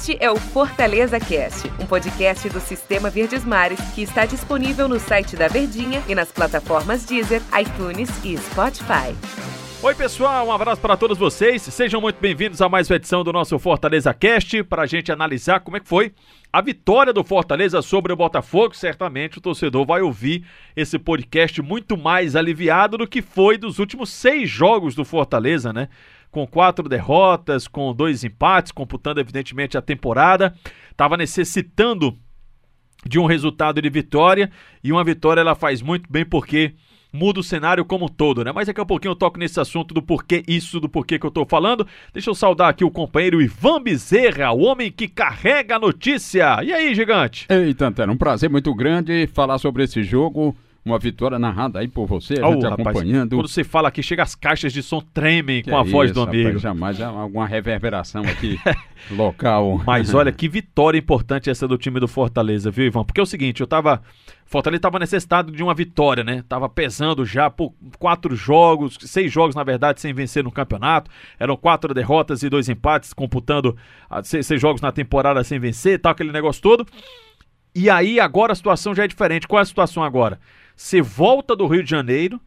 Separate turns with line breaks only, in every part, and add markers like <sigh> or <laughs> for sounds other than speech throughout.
Este é o Fortaleza Cast, um podcast do Sistema Verdes Mares que está disponível no site da Verdinha e nas plataformas Deezer, iTunes e Spotify.
Oi, pessoal, um abraço para todos vocês. Sejam muito bem-vindos a mais uma edição do nosso Fortaleza Cast para a gente analisar como é que foi a vitória do Fortaleza sobre o Botafogo. Certamente o torcedor vai ouvir esse podcast muito mais aliviado do que foi dos últimos seis jogos do Fortaleza, né? Com quatro derrotas, com dois empates, computando evidentemente a temporada. Estava necessitando de um resultado de vitória e uma vitória ela faz muito bem porque muda o cenário como um todo, né? Mas daqui a pouquinho eu toco nesse assunto do porquê isso, do porquê que eu tô falando. Deixa eu saudar aqui o companheiro Ivan Bezerra, o homem que carrega a notícia. E aí, gigante?
Eita, Antero, um prazer muito grande falar sobre esse jogo uma vitória narrada aí por você, a gente rapaz, acompanhando.
Quando você fala aqui, chega as caixas de som tremem que com é a isso, voz do amigo. Rapaz,
jamais, alguma reverberação aqui <laughs> local.
Mas olha que vitória importante essa do time do Fortaleza, viu, Ivan? Porque é o seguinte, eu tava. Fortaleza estava necessitado de uma vitória, né? Tava pesando já por quatro jogos, seis jogos na verdade, sem vencer no campeonato. Eram quatro derrotas e dois empates, computando ah, seis, seis jogos na temporada sem vencer, tal, aquele negócio todo. E aí agora a situação já é diferente. Qual é a situação agora? Você volta do Rio de Janeiro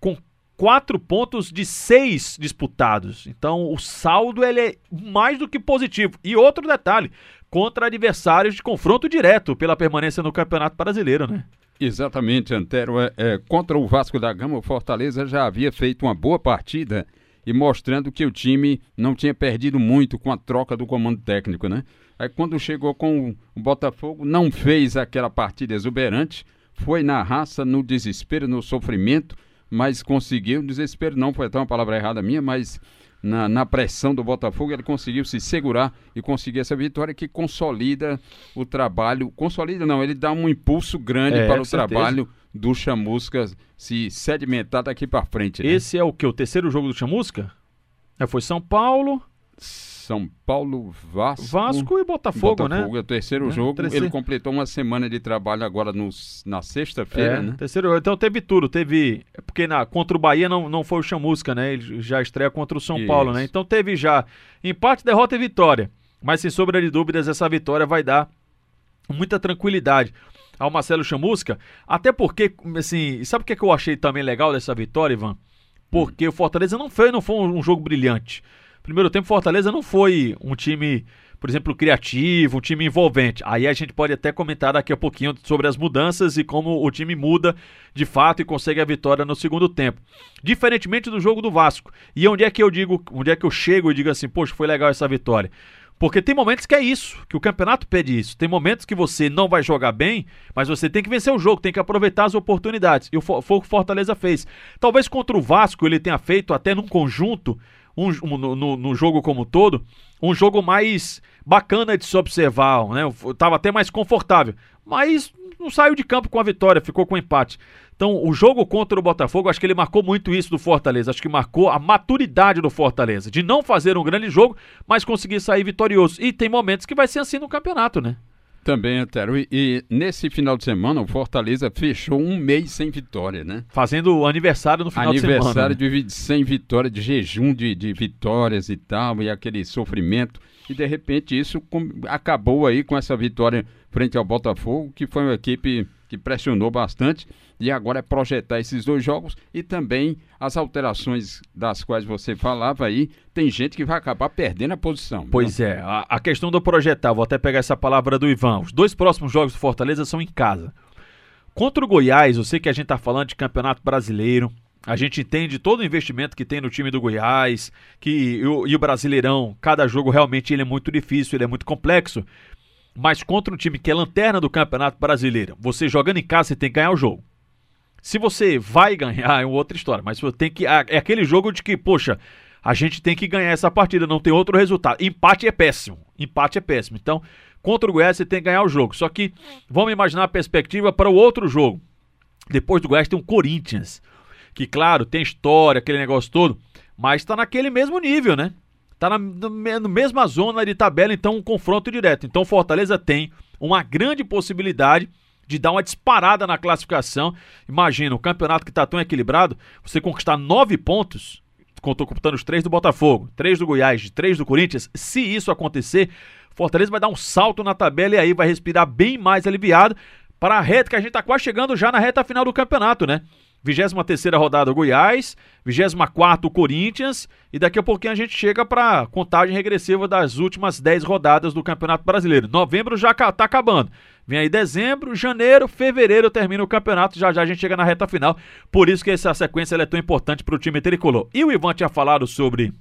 com quatro pontos de seis disputados. Então o saldo ele é mais do que positivo. E outro detalhe, contra adversários de confronto direto pela permanência no Campeonato Brasileiro, né?
Exatamente, Antero. É, é, contra o Vasco da Gama, o Fortaleza já havia feito uma boa partida e mostrando que o time não tinha perdido muito com a troca do comando técnico, né? Aí quando chegou com o Botafogo, não fez aquela partida exuberante, foi na raça, no desespero, no sofrimento, mas conseguiu. Desespero não foi até uma palavra errada minha, mas na, na, pressão do Botafogo ele conseguiu se segurar e conseguir essa vitória que consolida o trabalho. Consolida não, ele dá um impulso grande é, para o certeza. trabalho do Chamusca se sedimentar daqui para frente.
Né? Esse é o que? O terceiro jogo do Chamusca? É, foi São Paulo.
São Paulo, Vasco.
Vasco e Botafogo, Botafogo né?
Botafogo é o terceiro é, jogo. Terceiro... Ele completou uma semana de trabalho agora no, na sexta-feira, é, né?
Terceiro, então teve tudo. Teve. É porque na, contra o Bahia não, não foi o Chamusca, né? Ele já estreia contra o São Isso. Paulo, né? Então teve já empate, derrota e vitória. Mas sem sombra de dúvidas, essa vitória vai dar muita tranquilidade ao Marcelo Chamusca. Até porque, assim, sabe o que, é que eu achei também legal dessa vitória, Ivan? Porque hum. o Fortaleza não foi, não foi um jogo brilhante primeiro tempo, Fortaleza não foi um time, por exemplo, criativo, um time envolvente. Aí a gente pode até comentar daqui a pouquinho sobre as mudanças e como o time muda de fato e consegue a vitória no segundo tempo. Diferentemente do jogo do Vasco. E onde é que eu digo, onde é que eu chego e digo assim, poxa, foi legal essa vitória? Porque tem momentos que é isso, que o campeonato pede isso. Tem momentos que você não vai jogar bem, mas você tem que vencer o jogo, tem que aproveitar as oportunidades. E foi o que Fortaleza fez. Talvez contra o Vasco ele tenha feito até num conjunto um, um no, no, jogo como todo, um jogo mais bacana de se observar, né? Tava até mais confortável, mas não saiu de campo com a vitória, ficou com empate. Então, o jogo contra o Botafogo, acho que ele marcou muito isso do Fortaleza. Acho que marcou a maturidade do Fortaleza, de não fazer um grande jogo, mas conseguir sair vitorioso. E tem momentos que vai ser assim no campeonato, né?
Também, Antero. E, e, nesse final de semana, o Fortaleza fechou um mês sem vitória, né?
Fazendo aniversário no final
aniversário
de semana.
Aniversário né? de sem vitória, de jejum de, de vitórias e tal, e aquele sofrimento. E de repente isso com, acabou aí com essa vitória frente ao Botafogo, que foi uma equipe que pressionou bastante e agora é projetar esses dois jogos e também as alterações das quais você falava aí, tem gente que vai acabar perdendo a posição.
Pois é, a, a, questão do projetar, vou até pegar essa palavra do Ivan, os dois próximos jogos do Fortaleza são em casa. Contra o Goiás, eu sei que a gente está falando de campeonato brasileiro, a gente entende todo o investimento que tem no time do Goiás, que e o, e o Brasileirão, cada jogo realmente ele é muito difícil, ele é muito complexo. Mas contra um time que é lanterna do Campeonato Brasileiro, você jogando em casa, você tem que ganhar o jogo. Se você vai ganhar, é outra história, mas você tem que. É aquele jogo de que, poxa, a gente tem que ganhar essa partida, não tem outro resultado. Empate é péssimo. Empate é péssimo. Então, contra o Goiás, você tem que ganhar o jogo. Só que vamos imaginar a perspectiva para o outro jogo. Depois do Goiás tem um Corinthians. Que, claro, tem história, aquele negócio todo, mas está naquele mesmo nível, né? Está na, na mesma zona de tabela, então um confronto direto. Então Fortaleza tem uma grande possibilidade de dar uma disparada na classificação. Imagina, o campeonato que está tão equilibrado, você conquistar nove pontos, estou computando os três do Botafogo, três do Goiás, três do Corinthians, se isso acontecer, Fortaleza vai dar um salto na tabela e aí vai respirar bem mais aliviado para a reta que a gente está quase chegando já na reta final do campeonato, né? 23 rodada Goiás, 24 Corinthians e daqui a pouquinho a gente chega para contagem regressiva das últimas 10 rodadas do Campeonato Brasileiro. Novembro já está acabando. Vem aí dezembro, janeiro, fevereiro termina o campeonato, já já a gente chega na reta final. Por isso que essa sequência é tão importante para o time tricolor. E o Ivan tinha falado sobre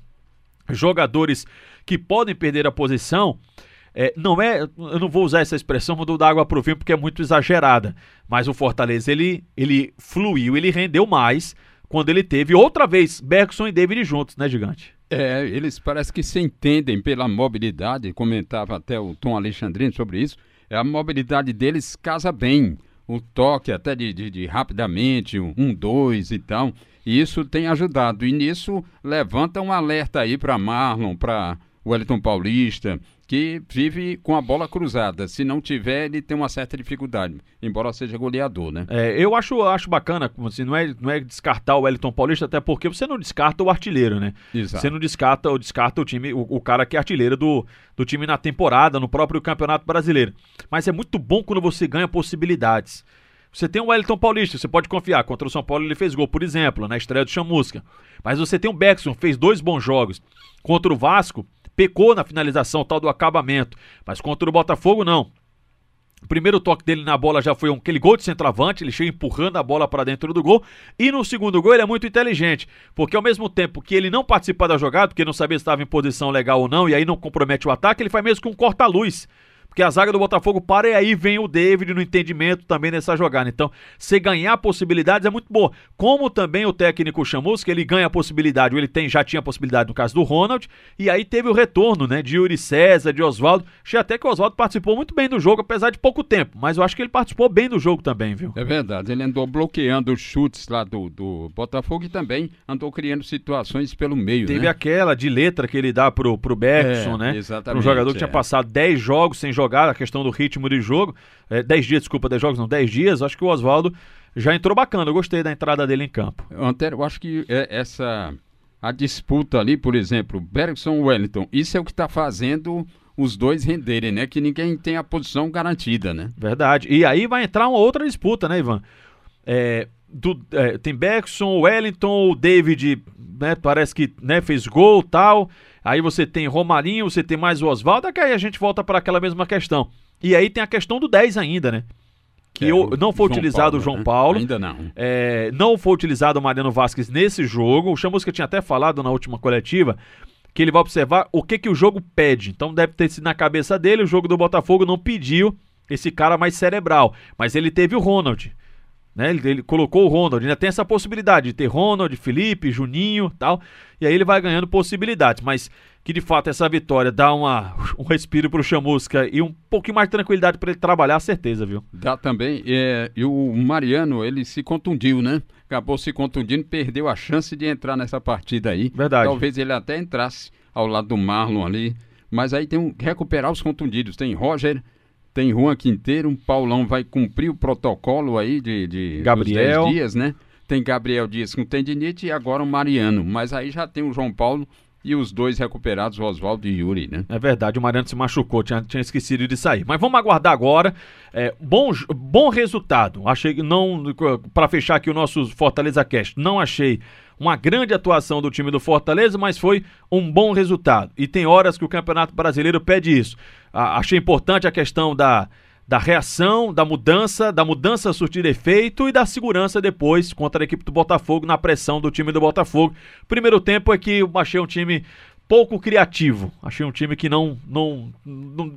jogadores que podem perder a posição. É, não é, eu não vou usar essa expressão do dar água pro vinho porque é muito exagerada, mas o Fortaleza ele, ele fluiu, ele rendeu mais quando ele teve outra vez Bergson e David juntos, né, gigante?
É, eles parece que se entendem pela mobilidade, comentava até o Tom Alexandrino sobre isso. É, a mobilidade deles casa bem, o toque até de, de, de rapidamente, um, dois e tal. E isso tem ajudado. E nisso levanta um alerta aí para Marlon, para Wellington Paulista, que vive com a bola cruzada. Se não tiver, ele tem uma certa dificuldade, embora seja goleador, né?
É, eu acho, acho bacana, assim, não, é, não é descartar o Wellington Paulista, até porque você não descarta o artilheiro, né? Exato. Você não descarta, ou descarta o time, o, o, cara que é artilheiro do, do time na temporada, no próprio Campeonato Brasileiro. Mas é muito bom quando você ganha possibilidades. Você tem o Wellington Paulista, você pode confiar. Contra o São Paulo ele fez gol, por exemplo, na estreia do Chamusca. Mas você tem o Beckson, fez dois bons jogos. Contra o Vasco, pecou na finalização, tal do acabamento. Mas contra o Botafogo, não. O primeiro toque dele na bola já foi um, aquele gol de centroavante, ele chega empurrando a bola para dentro do gol. E no segundo gol ele é muito inteligente, porque ao mesmo tempo que ele não participa da jogada, porque não sabia se estava em posição legal ou não, e aí não compromete o ataque, ele faz mesmo com um corta-luz porque a zaga do Botafogo para e aí vem o David no entendimento também nessa jogada. Então, você ganhar possibilidades é muito boa. Como também o técnico Chamusca, ele ganha a possibilidade, ou ele tem, já tinha a possibilidade no caso do Ronald, e aí teve o retorno, né, de Yuri César, de Oswaldo. Achei até que o Oswaldo participou muito bem do jogo, apesar de pouco tempo, mas eu acho que ele participou bem do jogo também, viu?
É verdade, ele andou bloqueando os chutes lá do, do Botafogo e também andou criando situações pelo meio,
Teve
né?
aquela de letra que ele dá pro, pro Bergson,
é,
né?
Exatamente.
Um jogador que é. tinha passado 10 jogos sem jogar jogar, a questão do ritmo de jogo. É, 10 dias, desculpa, 10 jogos, não, 10 dias. Acho que o Oswaldo já entrou bacana. Eu gostei da entrada dele em campo.
Antero, eu acho que é essa. A disputa ali, por exemplo, Bergson Wellington, isso é o que está fazendo os dois renderem, né? Que ninguém tem a posição garantida, né?
Verdade. E aí vai entrar uma outra disputa, né, Ivan? É, do, é, tem Bergson, Wellington, o David, né? Parece que né, fez gol tal. Aí você tem Romarinho, você tem mais o Oswaldo, que aí a gente volta para aquela mesma questão. E aí tem a questão do 10 ainda, né? Que é, eu, não foi João utilizado Paulo, o João né? Paulo.
Ainda não.
É, não foi utilizado o Mariano Vasquez nesse jogo. O Chamusca tinha até falado na última coletiva que ele vai observar o que, que o jogo pede. Então deve ter sido na cabeça dele, o jogo do Botafogo não pediu esse cara mais cerebral. Mas ele teve o Ronald. Né? Ele, ele, colocou o Ronald, ainda tem essa possibilidade de ter Ronald, Felipe, Juninho tal. E aí ele vai ganhando possibilidades. Mas que de fato essa vitória dá uma, <laughs> um respiro pro Chamusca e um pouquinho mais de tranquilidade para ele trabalhar, certeza, viu?
Dá também. É, e o Mariano, ele se contundiu, né? Acabou se contundindo, perdeu a chance de entrar nessa partida aí.
Verdade.
Talvez ele até entrasse ao lado do Marlon ali. Mas aí tem um recuperar os contundidos. Tem Roger, tem Juan Quinteiro, um Paulão vai cumprir o protocolo aí de, de
Gabriel.
dias, né? Tem Gabriel Dias com tendinite e agora o Mariano. Mas aí já tem o João Paulo e os dois recuperados, o Oswaldo e Yuri, né?
É verdade, o Mariano se machucou, tinha, tinha esquecido de sair. Mas vamos aguardar agora. É, bom, bom resultado. Achei que não. Para fechar aqui o nosso Fortaleza Cast, não achei uma grande atuação do time do Fortaleza, mas foi um bom resultado. E tem horas que o Campeonato Brasileiro pede isso. Ah, achei importante a questão da, da reação, da mudança, da mudança surtir efeito e da segurança depois contra a equipe do Botafogo na pressão do time do Botafogo. Primeiro tempo é que eu achei um time pouco criativo. Achei um time que não não não,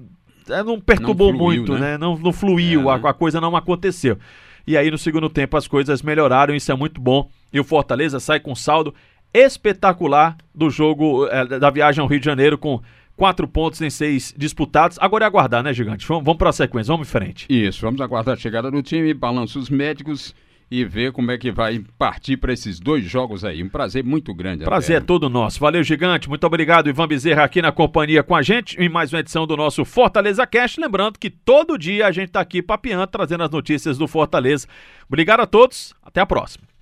é, não perturbou não fluiu, muito, né? né? Não, não fluiu, é, a, né? a coisa não aconteceu. E aí no segundo tempo as coisas melhoraram, isso é muito bom. E o Fortaleza sai com saldo espetacular do jogo é, da viagem ao Rio de Janeiro com quatro pontos em seis disputados. Agora é aguardar, né, Gigante? Vamos, vamos para a sequência, vamos em frente.
Isso, vamos aguardar a chegada do time, balanços médicos e ver como é que vai partir para esses dois jogos aí. Um prazer muito grande.
Prazer é todo nosso. Valeu, gigante. Muito obrigado, Ivan Bezerra, aqui na companhia com a gente em mais uma edição do nosso Fortaleza Cast. Lembrando que todo dia a gente está aqui papeando, trazendo as notícias do Fortaleza. Obrigado a todos. Até a próxima.